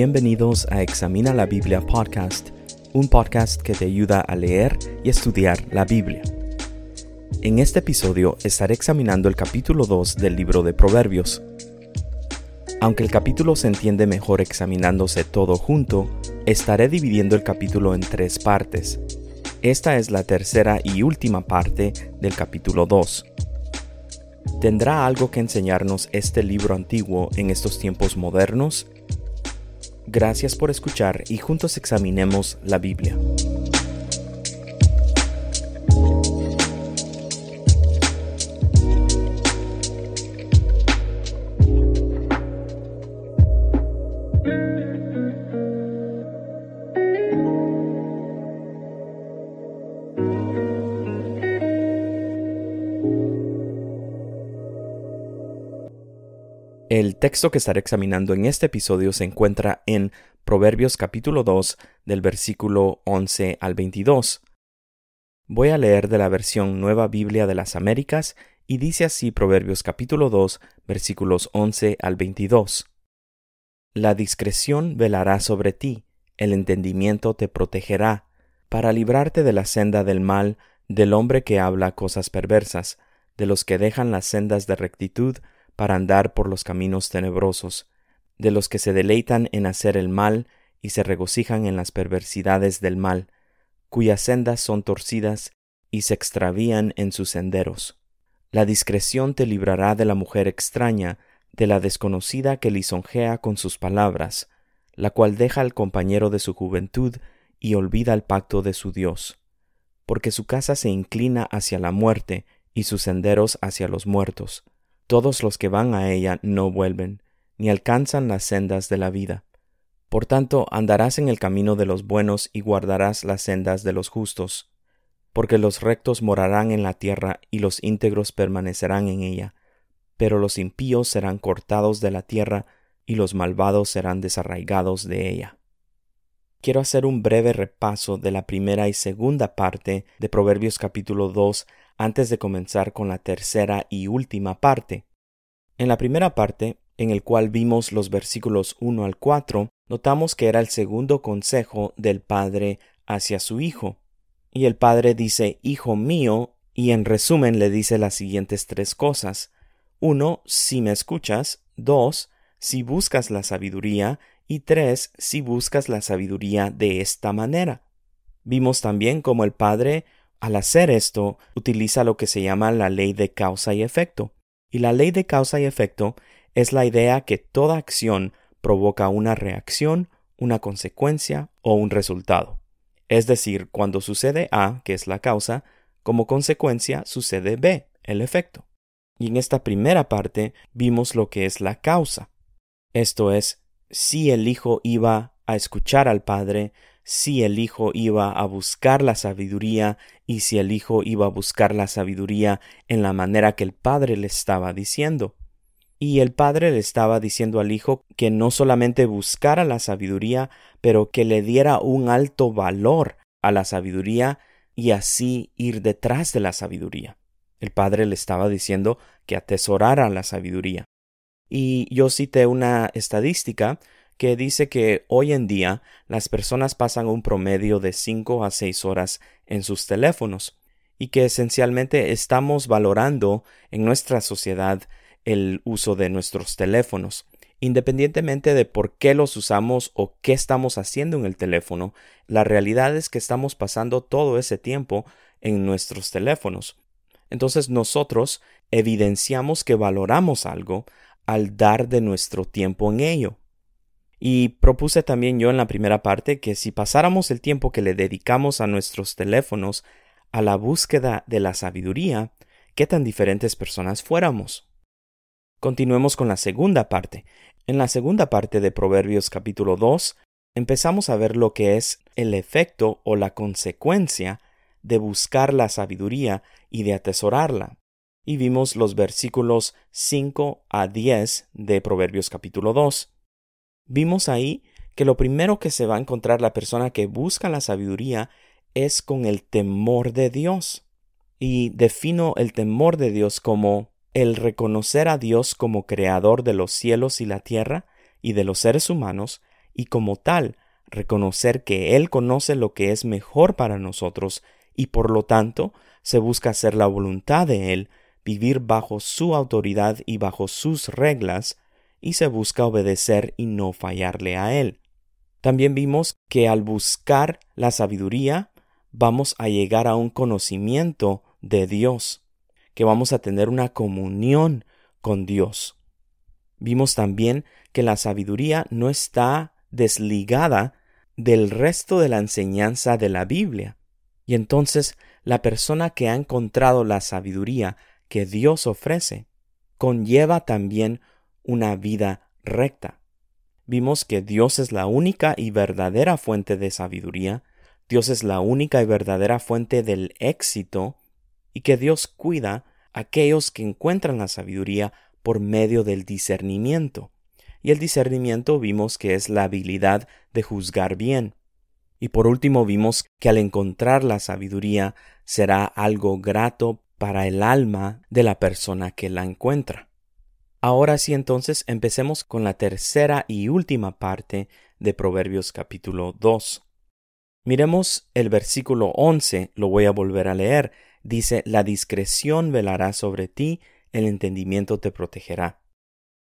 Bienvenidos a Examina la Biblia Podcast, un podcast que te ayuda a leer y estudiar la Biblia. En este episodio estaré examinando el capítulo 2 del libro de Proverbios. Aunque el capítulo se entiende mejor examinándose todo junto, estaré dividiendo el capítulo en tres partes. Esta es la tercera y última parte del capítulo 2. ¿Tendrá algo que enseñarnos este libro antiguo en estos tiempos modernos? Gracias por escuchar y juntos examinemos la Biblia. El texto que estaré examinando en este episodio se encuentra en Proverbios capítulo 2 del versículo 11 al 22. Voy a leer de la versión Nueva Biblia de las Américas y dice así Proverbios capítulo 2 versículos 11 al 22. La discreción velará sobre ti, el entendimiento te protegerá, para librarte de la senda del mal, del hombre que habla cosas perversas, de los que dejan las sendas de rectitud, para andar por los caminos tenebrosos, de los que se deleitan en hacer el mal y se regocijan en las perversidades del mal, cuyas sendas son torcidas y se extravían en sus senderos. La discreción te librará de la mujer extraña, de la desconocida que lisonjea con sus palabras, la cual deja al compañero de su juventud y olvida el pacto de su Dios, porque su casa se inclina hacia la muerte y sus senderos hacia los muertos todos los que van a ella no vuelven, ni alcanzan las sendas de la vida. Por tanto, andarás en el camino de los buenos y guardarás las sendas de los justos, porque los rectos morarán en la tierra y los íntegros permanecerán en ella, pero los impíos serán cortados de la tierra y los malvados serán desarraigados de ella. Quiero hacer un breve repaso de la primera y segunda parte de Proverbios capítulo 2 antes de comenzar con la tercera y última parte. En la primera parte, en el cual vimos los versículos 1 al 4, notamos que era el segundo consejo del padre hacia su hijo. Y el padre dice, Hijo mío, y en resumen le dice las siguientes tres cosas. Uno, si me escuchas. Dos, si buscas la sabiduría. Y tres, si buscas la sabiduría de esta manera. Vimos también cómo el padre al hacer esto, utiliza lo que se llama la ley de causa y efecto. Y la ley de causa y efecto es la idea que toda acción provoca una reacción, una consecuencia o un resultado. Es decir, cuando sucede A, que es la causa, como consecuencia sucede B, el efecto. Y en esta primera parte vimos lo que es la causa. Esto es, si el hijo iba a escuchar al padre, si el Hijo iba a buscar la sabiduría y si el Hijo iba a buscar la sabiduría en la manera que el Padre le estaba diciendo. Y el Padre le estaba diciendo al Hijo que no solamente buscara la sabiduría, pero que le diera un alto valor a la sabiduría y así ir detrás de la sabiduría. El Padre le estaba diciendo que atesorara la sabiduría. Y yo cité una estadística que dice que hoy en día las personas pasan un promedio de 5 a 6 horas en sus teléfonos y que esencialmente estamos valorando en nuestra sociedad el uso de nuestros teléfonos. Independientemente de por qué los usamos o qué estamos haciendo en el teléfono, la realidad es que estamos pasando todo ese tiempo en nuestros teléfonos. Entonces nosotros evidenciamos que valoramos algo al dar de nuestro tiempo en ello. Y propuse también yo en la primera parte que si pasáramos el tiempo que le dedicamos a nuestros teléfonos a la búsqueda de la sabiduría, qué tan diferentes personas fuéramos. Continuemos con la segunda parte. En la segunda parte de Proverbios capítulo 2 empezamos a ver lo que es el efecto o la consecuencia de buscar la sabiduría y de atesorarla. Y vimos los versículos 5 a 10 de Proverbios capítulo 2 vimos ahí que lo primero que se va a encontrar la persona que busca la sabiduría es con el temor de Dios. Y defino el temor de Dios como el reconocer a Dios como creador de los cielos y la tierra y de los seres humanos y como tal reconocer que Él conoce lo que es mejor para nosotros y por lo tanto se busca hacer la voluntad de Él, vivir bajo su autoridad y bajo sus reglas, y se busca obedecer y no fallarle a Él. También vimos que al buscar la sabiduría vamos a llegar a un conocimiento de Dios, que vamos a tener una comunión con Dios. Vimos también que la sabiduría no está desligada del resto de la enseñanza de la Biblia. Y entonces la persona que ha encontrado la sabiduría que Dios ofrece conlleva también una vida recta. Vimos que Dios es la única y verdadera fuente de sabiduría, Dios es la única y verdadera fuente del éxito, y que Dios cuida a aquellos que encuentran la sabiduría por medio del discernimiento. Y el discernimiento vimos que es la habilidad de juzgar bien. Y por último vimos que al encontrar la sabiduría será algo grato para el alma de la persona que la encuentra. Ahora sí entonces empecemos con la tercera y última parte de Proverbios capítulo 2. Miremos el versículo 11, lo voy a volver a leer. Dice, La discreción velará sobre ti, el entendimiento te protegerá.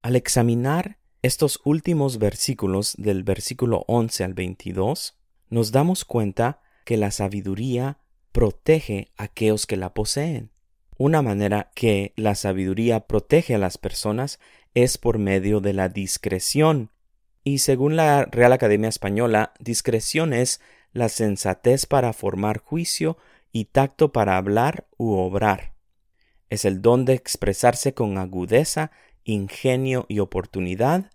Al examinar estos últimos versículos del versículo 11 al 22, nos damos cuenta que la sabiduría protege a aquellos que la poseen. Una manera que la sabiduría protege a las personas es por medio de la discreción. Y según la Real Academia Española, discreción es la sensatez para formar juicio y tacto para hablar u obrar. Es el don de expresarse con agudeza, ingenio y oportunidad.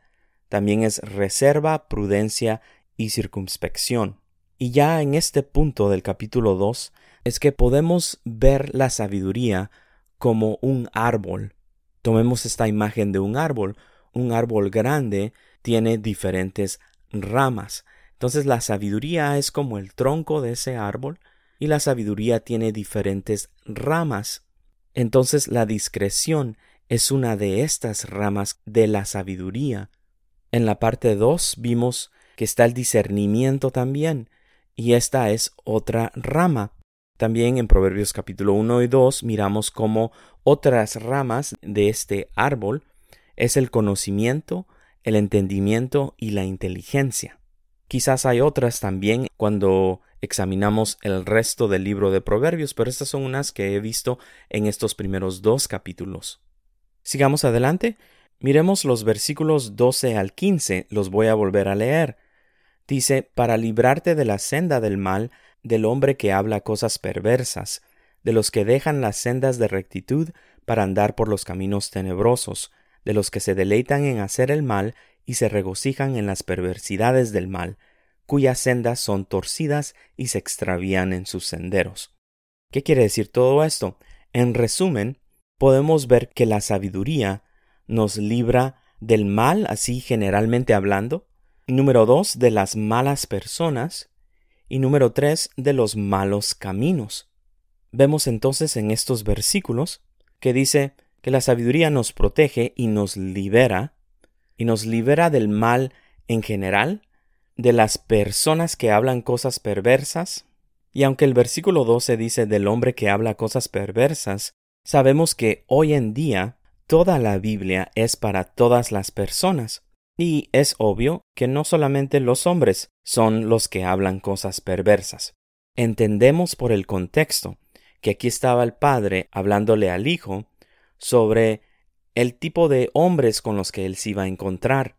También es reserva, prudencia y circunspección. Y ya en este punto del capítulo 2 es que podemos ver la sabiduría como un árbol. Tomemos esta imagen de un árbol. Un árbol grande tiene diferentes ramas. Entonces la sabiduría es como el tronco de ese árbol y la sabiduría tiene diferentes ramas. Entonces la discreción es una de estas ramas de la sabiduría. En la parte 2 vimos que está el discernimiento también, y esta es otra rama. También en Proverbios capítulo 1 y 2 miramos cómo otras ramas de este árbol es el conocimiento, el entendimiento y la inteligencia. Quizás hay otras también cuando examinamos el resto del libro de Proverbios, pero estas son unas que he visto en estos primeros dos capítulos. Sigamos adelante. Miremos los versículos 12 al 15, los voy a volver a leer. Dice, para librarte de la senda del mal, del hombre que habla cosas perversas, de los que dejan las sendas de rectitud para andar por los caminos tenebrosos, de los que se deleitan en hacer el mal y se regocijan en las perversidades del mal, cuyas sendas son torcidas y se extravían en sus senderos. ¿Qué quiere decir todo esto? En resumen, podemos ver que la sabiduría nos libra del mal, así generalmente hablando, número dos, de las malas personas, y número tres, de los malos caminos. Vemos entonces en estos versículos que dice que la sabiduría nos protege y nos libera y nos libera del mal en general, de las personas que hablan cosas perversas. Y aunque el versículo 12 dice del hombre que habla cosas perversas, sabemos que hoy en día toda la Biblia es para todas las personas. Y es obvio que no solamente los hombres son los que hablan cosas perversas. Entendemos por el contexto que aquí estaba el padre hablándole al hijo sobre el tipo de hombres con los que él se iba a encontrar.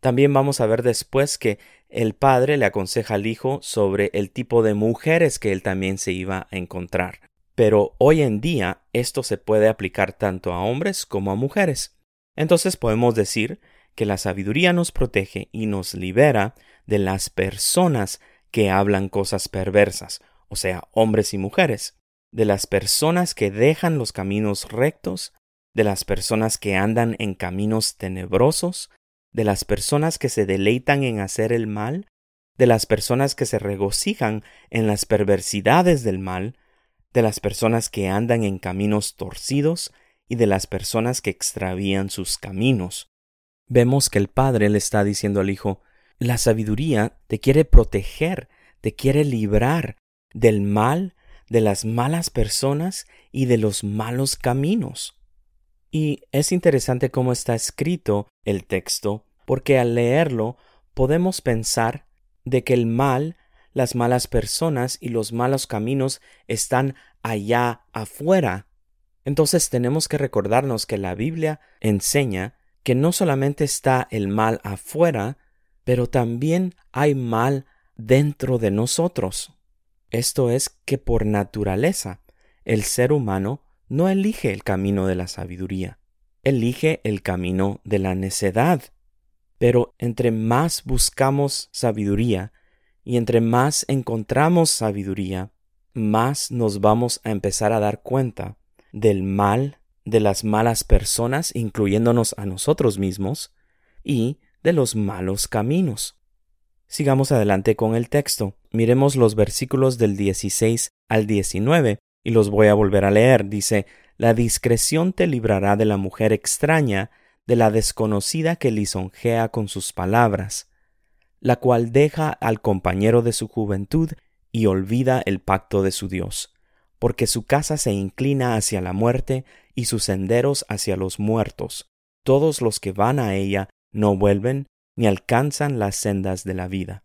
También vamos a ver después que el padre le aconseja al hijo sobre el tipo de mujeres que él también se iba a encontrar. Pero hoy en día esto se puede aplicar tanto a hombres como a mujeres. Entonces podemos decir que la sabiduría nos protege y nos libera de las personas que hablan cosas perversas, o sea, hombres y mujeres, de las personas que dejan los caminos rectos de las personas que andan en caminos tenebrosos, de las personas que se deleitan en hacer el mal, de las personas que se regocijan en las perversidades del mal, de las personas que andan en caminos torcidos y de las personas que extravían sus caminos. Vemos que el padre le está diciendo al hijo La sabiduría te quiere proteger, te quiere librar del mal, de las malas personas y de los malos caminos. Y es interesante cómo está escrito el texto, porque al leerlo podemos pensar de que el mal, las malas personas y los malos caminos están allá afuera. Entonces tenemos que recordarnos que la Biblia enseña que no solamente está el mal afuera, pero también hay mal dentro de nosotros. Esto es que por naturaleza el ser humano no elige el camino de la sabiduría, elige el camino de la necedad. Pero entre más buscamos sabiduría y entre más encontramos sabiduría, más nos vamos a empezar a dar cuenta del mal de las malas personas, incluyéndonos a nosotros mismos, y de los malos caminos. Sigamos adelante con el texto. Miremos los versículos del 16 al 19 y los voy a volver a leer. Dice, La discreción te librará de la mujer extraña, de la desconocida que lisonjea con sus palabras, la cual deja al compañero de su juventud y olvida el pacto de su Dios, porque su casa se inclina hacia la muerte y sus senderos hacia los muertos. Todos los que van a ella no vuelven ni alcanzan las sendas de la vida.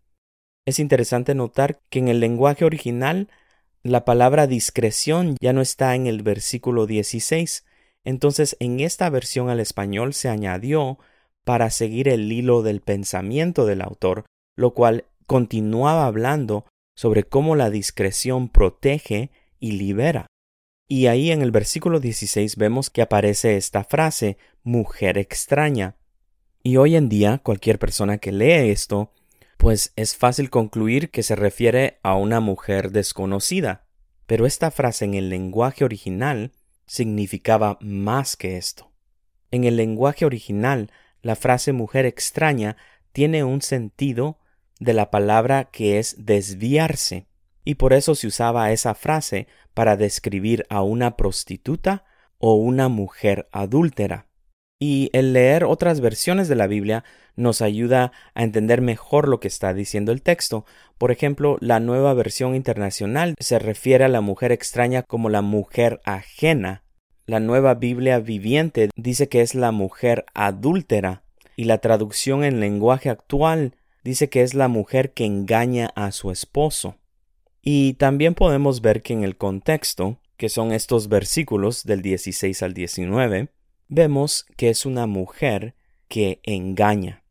Es interesante notar que en el lenguaje original la palabra discreción ya no está en el versículo 16, entonces en esta versión al español se añadió para seguir el hilo del pensamiento del autor, lo cual continuaba hablando sobre cómo la discreción protege y libera. Y ahí en el versículo 16 vemos que aparece esta frase, mujer extraña. Y hoy en día cualquier persona que lee esto, pues es fácil concluir que se refiere a una mujer desconocida. Pero esta frase en el lenguaje original significaba más que esto. En el lenguaje original, la frase mujer extraña tiene un sentido de la palabra que es desviarse y por eso se usaba esa frase para describir a una prostituta o una mujer adúltera. Y el leer otras versiones de la Biblia nos ayuda a entender mejor lo que está diciendo el texto. Por ejemplo, la nueva versión internacional se refiere a la mujer extraña como la mujer ajena. La nueva Biblia viviente dice que es la mujer adúltera. Y la traducción en lenguaje actual dice que es la mujer que engaña a su esposo. Y también podemos ver que en el contexto, que son estos versículos del 16 al 19, vemos que es una mujer que engaña.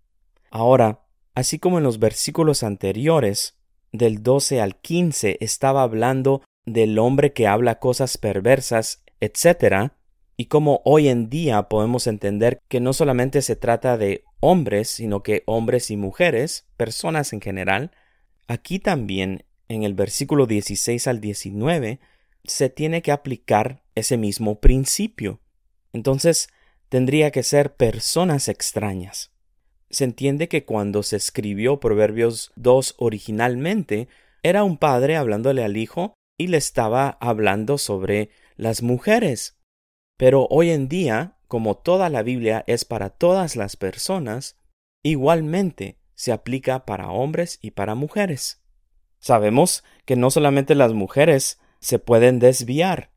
Ahora, así como en los versículos anteriores, del 12 al 15 estaba hablando del hombre que habla cosas perversas, etc., y como hoy en día podemos entender que no solamente se trata de hombres, sino que hombres y mujeres, personas en general, aquí también en el versículo 16 al 19, se tiene que aplicar ese mismo principio. Entonces, tendría que ser personas extrañas. Se entiende que cuando se escribió Proverbios 2 originalmente, era un padre hablándole al hijo y le estaba hablando sobre las mujeres. Pero hoy en día, como toda la Biblia es para todas las personas, igualmente se aplica para hombres y para mujeres. Sabemos que no solamente las mujeres se pueden desviar.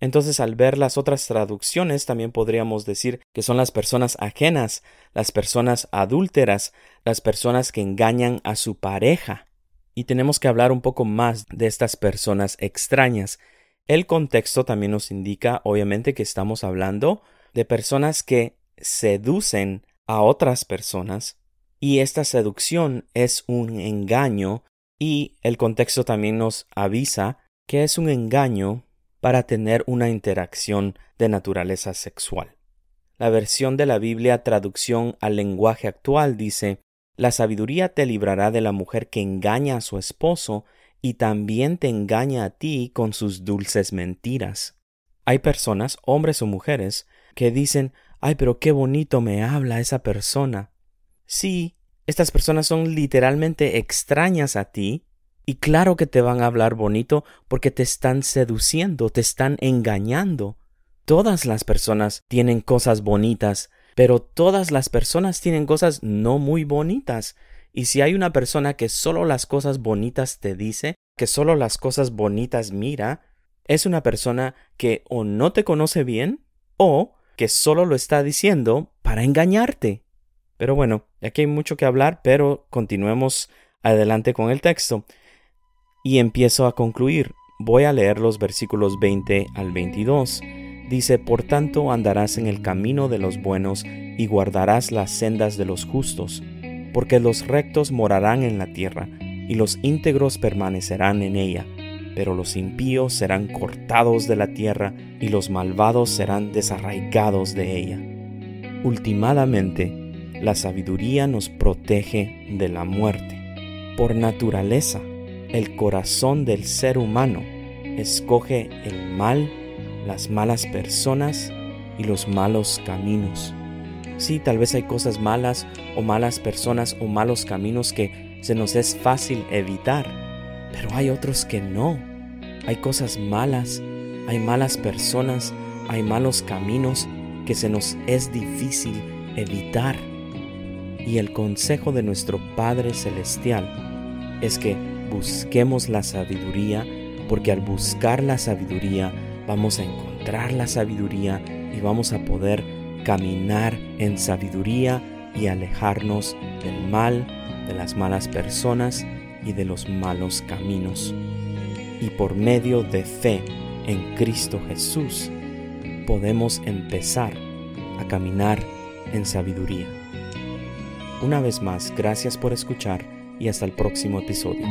Entonces, al ver las otras traducciones, también podríamos decir que son las personas ajenas, las personas adúlteras, las personas que engañan a su pareja. Y tenemos que hablar un poco más de estas personas extrañas. El contexto también nos indica, obviamente, que estamos hablando de personas que seducen a otras personas, y esta seducción es un engaño y el contexto también nos avisa que es un engaño para tener una interacción de naturaleza sexual. La versión de la Biblia traducción al lenguaje actual dice La sabiduría te librará de la mujer que engaña a su esposo y también te engaña a ti con sus dulces mentiras. Hay personas, hombres o mujeres, que dicen Ay, pero qué bonito me habla esa persona. Sí, estas personas son literalmente extrañas a ti y claro que te van a hablar bonito porque te están seduciendo, te están engañando. Todas las personas tienen cosas bonitas, pero todas las personas tienen cosas no muy bonitas Y si hay una persona que solo las cosas bonitas te dice, que solo las cosas bonitas mira, es una persona que o no te conoce bien o que solo lo está diciendo para engañarte. Pero bueno, aquí hay mucho que hablar, pero continuemos adelante con el texto. Y empiezo a concluir. Voy a leer los versículos 20 al 22. Dice, Por tanto andarás en el camino de los buenos y guardarás las sendas de los justos, porque los rectos morarán en la tierra, y los íntegros permanecerán en ella, pero los impíos serán cortados de la tierra, y los malvados serán desarraigados de ella. Ultimadamente, la sabiduría nos protege de la muerte. Por naturaleza, el corazón del ser humano escoge el mal, las malas personas y los malos caminos. Sí, tal vez hay cosas malas o malas personas o malos caminos que se nos es fácil evitar, pero hay otros que no. Hay cosas malas, hay malas personas, hay malos caminos que se nos es difícil evitar. Y el consejo de nuestro Padre Celestial es que busquemos la sabiduría, porque al buscar la sabiduría vamos a encontrar la sabiduría y vamos a poder caminar en sabiduría y alejarnos del mal, de las malas personas y de los malos caminos. Y por medio de fe en Cristo Jesús podemos empezar a caminar en sabiduría. Una vez más, gracias por escuchar y hasta el próximo episodio.